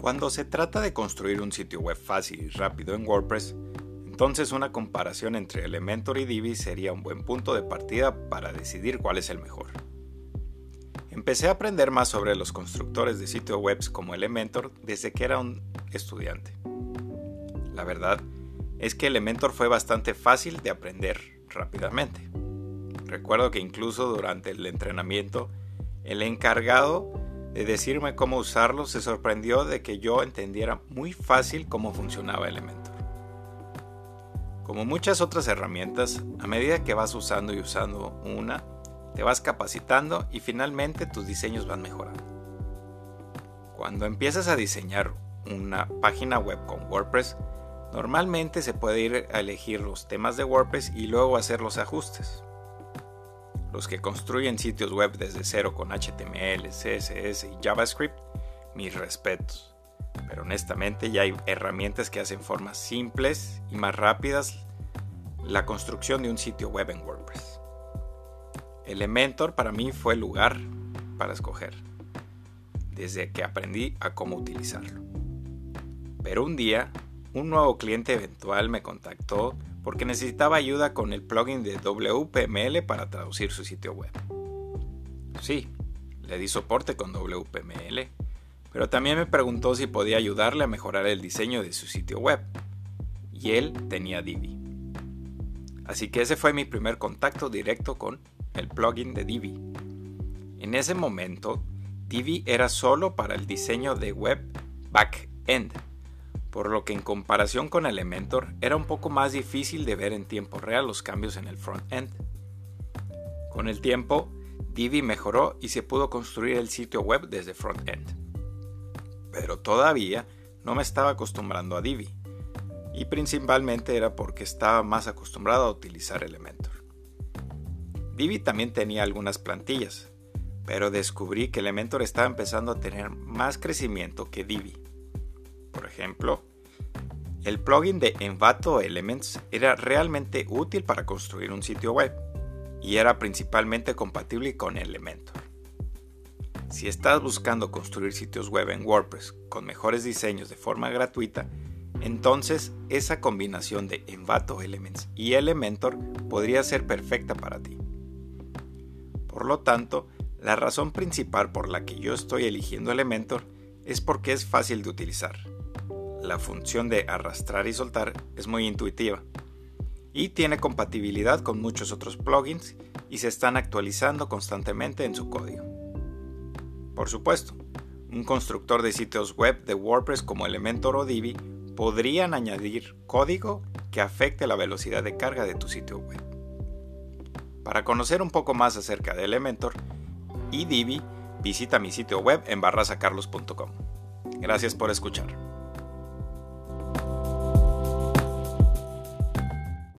Cuando se trata de construir un sitio web fácil y rápido en WordPress, entonces una comparación entre Elementor y Divi sería un buen punto de partida para decidir cuál es el mejor. Empecé a aprender más sobre los constructores de sitios web como Elementor desde que era un estudiante. La verdad es que Elementor fue bastante fácil de aprender rápidamente. Recuerdo que incluso durante el entrenamiento, el encargado de decirme cómo usarlo se sorprendió de que yo entendiera muy fácil cómo funcionaba Elementor. Como muchas otras herramientas, a medida que vas usando y usando una, te vas capacitando y finalmente tus diseños van mejorando. Cuando empiezas a diseñar una página web con WordPress, normalmente se puede ir a elegir los temas de WordPress y luego hacer los ajustes. Los que construyen sitios web desde cero con HTML, CSS y JavaScript, mis respetos pero honestamente ya hay herramientas que hacen formas simples y más rápidas la construcción de un sitio web en WordPress. Elementor para mí fue el lugar para escoger, desde que aprendí a cómo utilizarlo. Pero un día, un nuevo cliente eventual me contactó porque necesitaba ayuda con el plugin de WPML para traducir su sitio web. Sí, le di soporte con WPML pero también me preguntó si podía ayudarle a mejorar el diseño de su sitio web. Y él tenía Divi. Así que ese fue mi primer contacto directo con el plugin de Divi. En ese momento, Divi era solo para el diseño de web back-end, por lo que en comparación con Elementor era un poco más difícil de ver en tiempo real los cambios en el front-end. Con el tiempo, Divi mejoró y se pudo construir el sitio web desde front-end pero todavía no me estaba acostumbrando a Divi, y principalmente era porque estaba más acostumbrado a utilizar Elementor. Divi también tenía algunas plantillas, pero descubrí que Elementor estaba empezando a tener más crecimiento que Divi. Ejemplo, el plugin de Envato Elements era realmente útil para construir un sitio web y era principalmente compatible con Elementor. Si estás buscando construir sitios web en WordPress con mejores diseños de forma gratuita, entonces esa combinación de Envato Elements y Elementor podría ser perfecta para ti. Por lo tanto, la razón principal por la que yo estoy eligiendo Elementor es porque es fácil de utilizar. La función de arrastrar y soltar es muy intuitiva y tiene compatibilidad con muchos otros plugins y se están actualizando constantemente en su código. Por supuesto, un constructor de sitios web de WordPress como Elementor o Divi podrían añadir código que afecte la velocidad de carga de tu sitio web. Para conocer un poco más acerca de Elementor y Divi, visita mi sitio web en barrasacarlos.com. Gracias por escuchar.